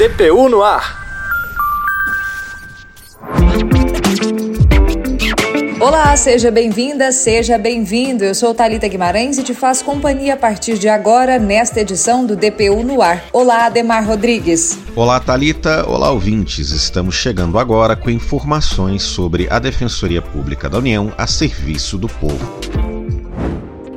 DPU no ar. Olá, seja bem-vinda, seja bem-vindo. Eu sou Talita Guimarães e te faço companhia a partir de agora nesta edição do DPU no ar. Olá, Ademar Rodrigues. Olá, Talita. Olá, ouvintes. Estamos chegando agora com informações sobre a Defensoria Pública da União a serviço do povo.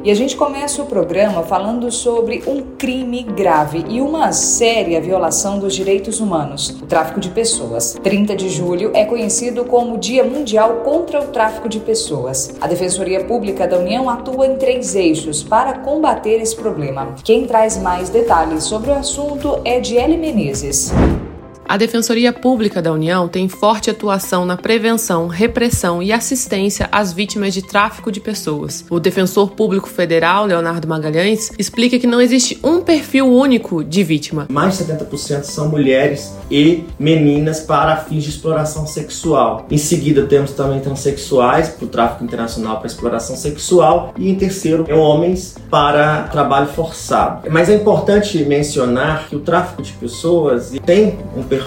E a gente começa o programa falando sobre um crime grave e uma séria violação dos direitos humanos, o tráfico de pessoas. 30 de julho é conhecido como Dia Mundial contra o Tráfico de Pessoas. A Defensoria Pública da União atua em três eixos para combater esse problema. Quem traz mais detalhes sobre o assunto é Diele Menezes. A Defensoria Pública da União tem forte atuação na prevenção, repressão e assistência às vítimas de tráfico de pessoas. O defensor público federal, Leonardo Magalhães, explica que não existe um perfil único de vítima. Mais de 70% são mulheres e meninas para fins de exploração sexual. Em seguida, temos também transexuais para o tráfico internacional para exploração sexual e em terceiro, homens para trabalho forçado. Mas é importante mencionar que o tráfico de pessoas tem um perfil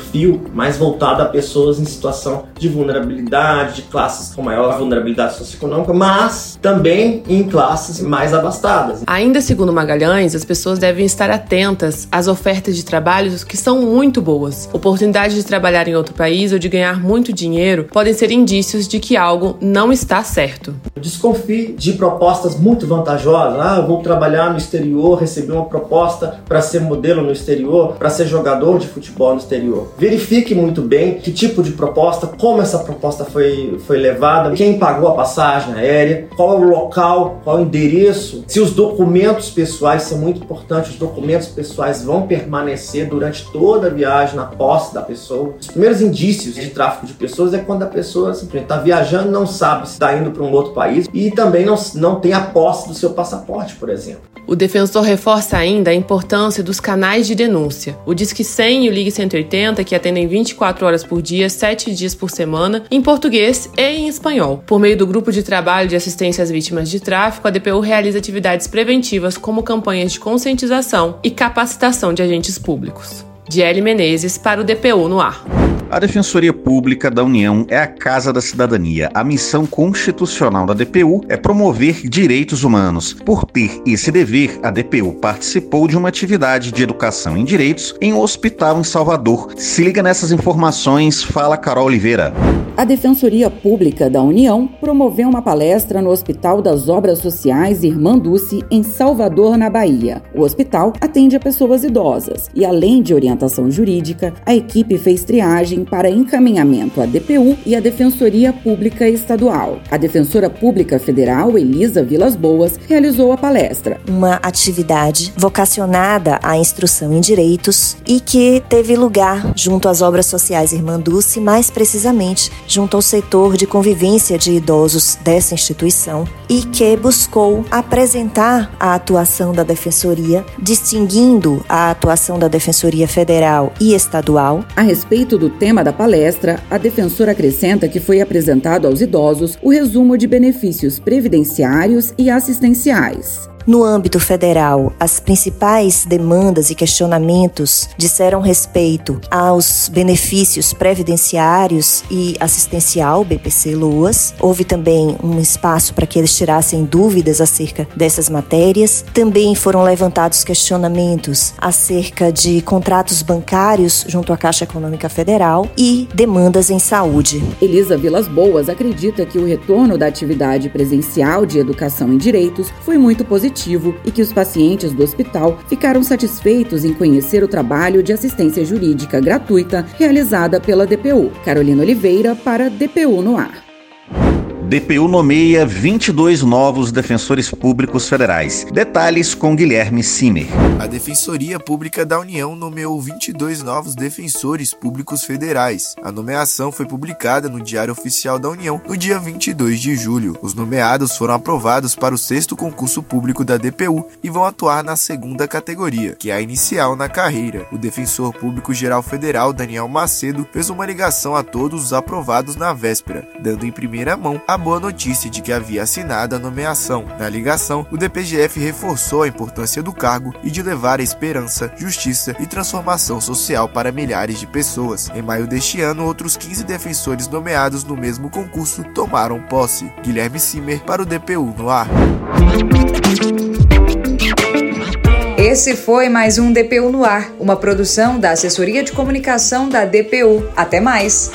mais voltado a pessoas em situação de vulnerabilidade, de classes com maior vulnerabilidade socioeconômica, mas também em classes mais abastadas. Ainda segundo Magalhães, as pessoas devem estar atentas às ofertas de trabalhos que são muito boas. Oportunidades de trabalhar em outro país ou de ganhar muito dinheiro podem ser indícios de que algo não está certo. Desconfie de propostas muito vantajosas. Ah, eu vou trabalhar no exterior, receber uma proposta para ser modelo no exterior, para ser jogador de futebol no exterior Verifique muito bem que tipo de proposta, como essa proposta foi, foi levada, quem pagou a passagem aérea, qual é o local, qual é o endereço, se os documentos pessoais são muito importantes, os documentos pessoais vão permanecer durante toda a viagem na posse da pessoa. Os primeiros indícios de tráfico de pessoas é quando a pessoa está viajando, não sabe se está indo para um outro país e também não, não tem a posse do seu passaporte, por exemplo. O defensor reforça ainda a importância dos canais de denúncia. O Disque 100 e o Ligue 180, que atendem 24 horas por dia, 7 dias por semana, em português e em espanhol. Por meio do Grupo de Trabalho de Assistência às Vítimas de Tráfico, a DPU realiza atividades preventivas como campanhas de conscientização e capacitação de agentes públicos. Diele Menezes para o DPU no ar. A Defensoria Pública da União é a Casa da Cidadania. A missão constitucional da DPU é promover direitos humanos. Por ter esse dever, a DPU participou de uma atividade de educação em direitos em um hospital em Salvador. Se liga nessas informações, fala Carol Oliveira. A Defensoria Pública da União promoveu uma palestra no Hospital das Obras Sociais Irmã Dulce, em Salvador, na Bahia. O hospital atende a pessoas idosas e, além de jurídica, a equipe fez triagem para encaminhamento à DPU e à Defensoria Pública Estadual. A Defensora Pública Federal, Elisa Vilas Boas, realizou a palestra. Uma atividade vocacionada à instrução em direitos e que teve lugar junto às obras sociais Irmã Dulce, mais precisamente junto ao setor de convivência de idosos dessa instituição e que buscou apresentar a atuação da Defensoria, distinguindo a atuação da Defensoria Federal e Estadual. A respeito do tema da palestra, a defensora acrescenta que foi apresentado aos idosos o resumo de benefícios previdenciários e assistenciais. No âmbito federal, as principais demandas e questionamentos disseram respeito aos benefícios previdenciários e assistencial BPC Loas. Houve também um espaço para que eles tirassem dúvidas acerca dessas matérias. Também foram levantados questionamentos acerca de contratos bancários junto à Caixa Econômica Federal e demandas em saúde. Elisa Vilas Boas acredita que o retorno da atividade presencial de educação em direitos foi muito positivo positivo e que os pacientes do hospital ficaram satisfeitos em conhecer o trabalho de assistência jurídica gratuita realizada pela DPU. Carolina Oliveira para DPU no ar. DPU nomeia 22 novos defensores públicos federais. Detalhes com Guilherme Simer. A Defensoria Pública da União nomeou 22 novos defensores públicos federais. A nomeação foi publicada no Diário Oficial da União no dia 22 de julho. Os nomeados foram aprovados para o sexto concurso público da DPU e vão atuar na segunda categoria, que é a inicial na carreira. O defensor público geral federal Daniel Macedo fez uma ligação a todos os aprovados na véspera, dando em primeira mão a a boa notícia de que havia assinado a nomeação. Na ligação, o DPGF reforçou a importância do cargo e de levar a esperança, justiça e transformação social para milhares de pessoas. Em maio deste ano, outros 15 defensores nomeados no mesmo concurso tomaram posse. Guilherme Simer para o DPU no ar. Esse foi mais um DPU no ar, uma produção da Assessoria de Comunicação da DPU. Até mais!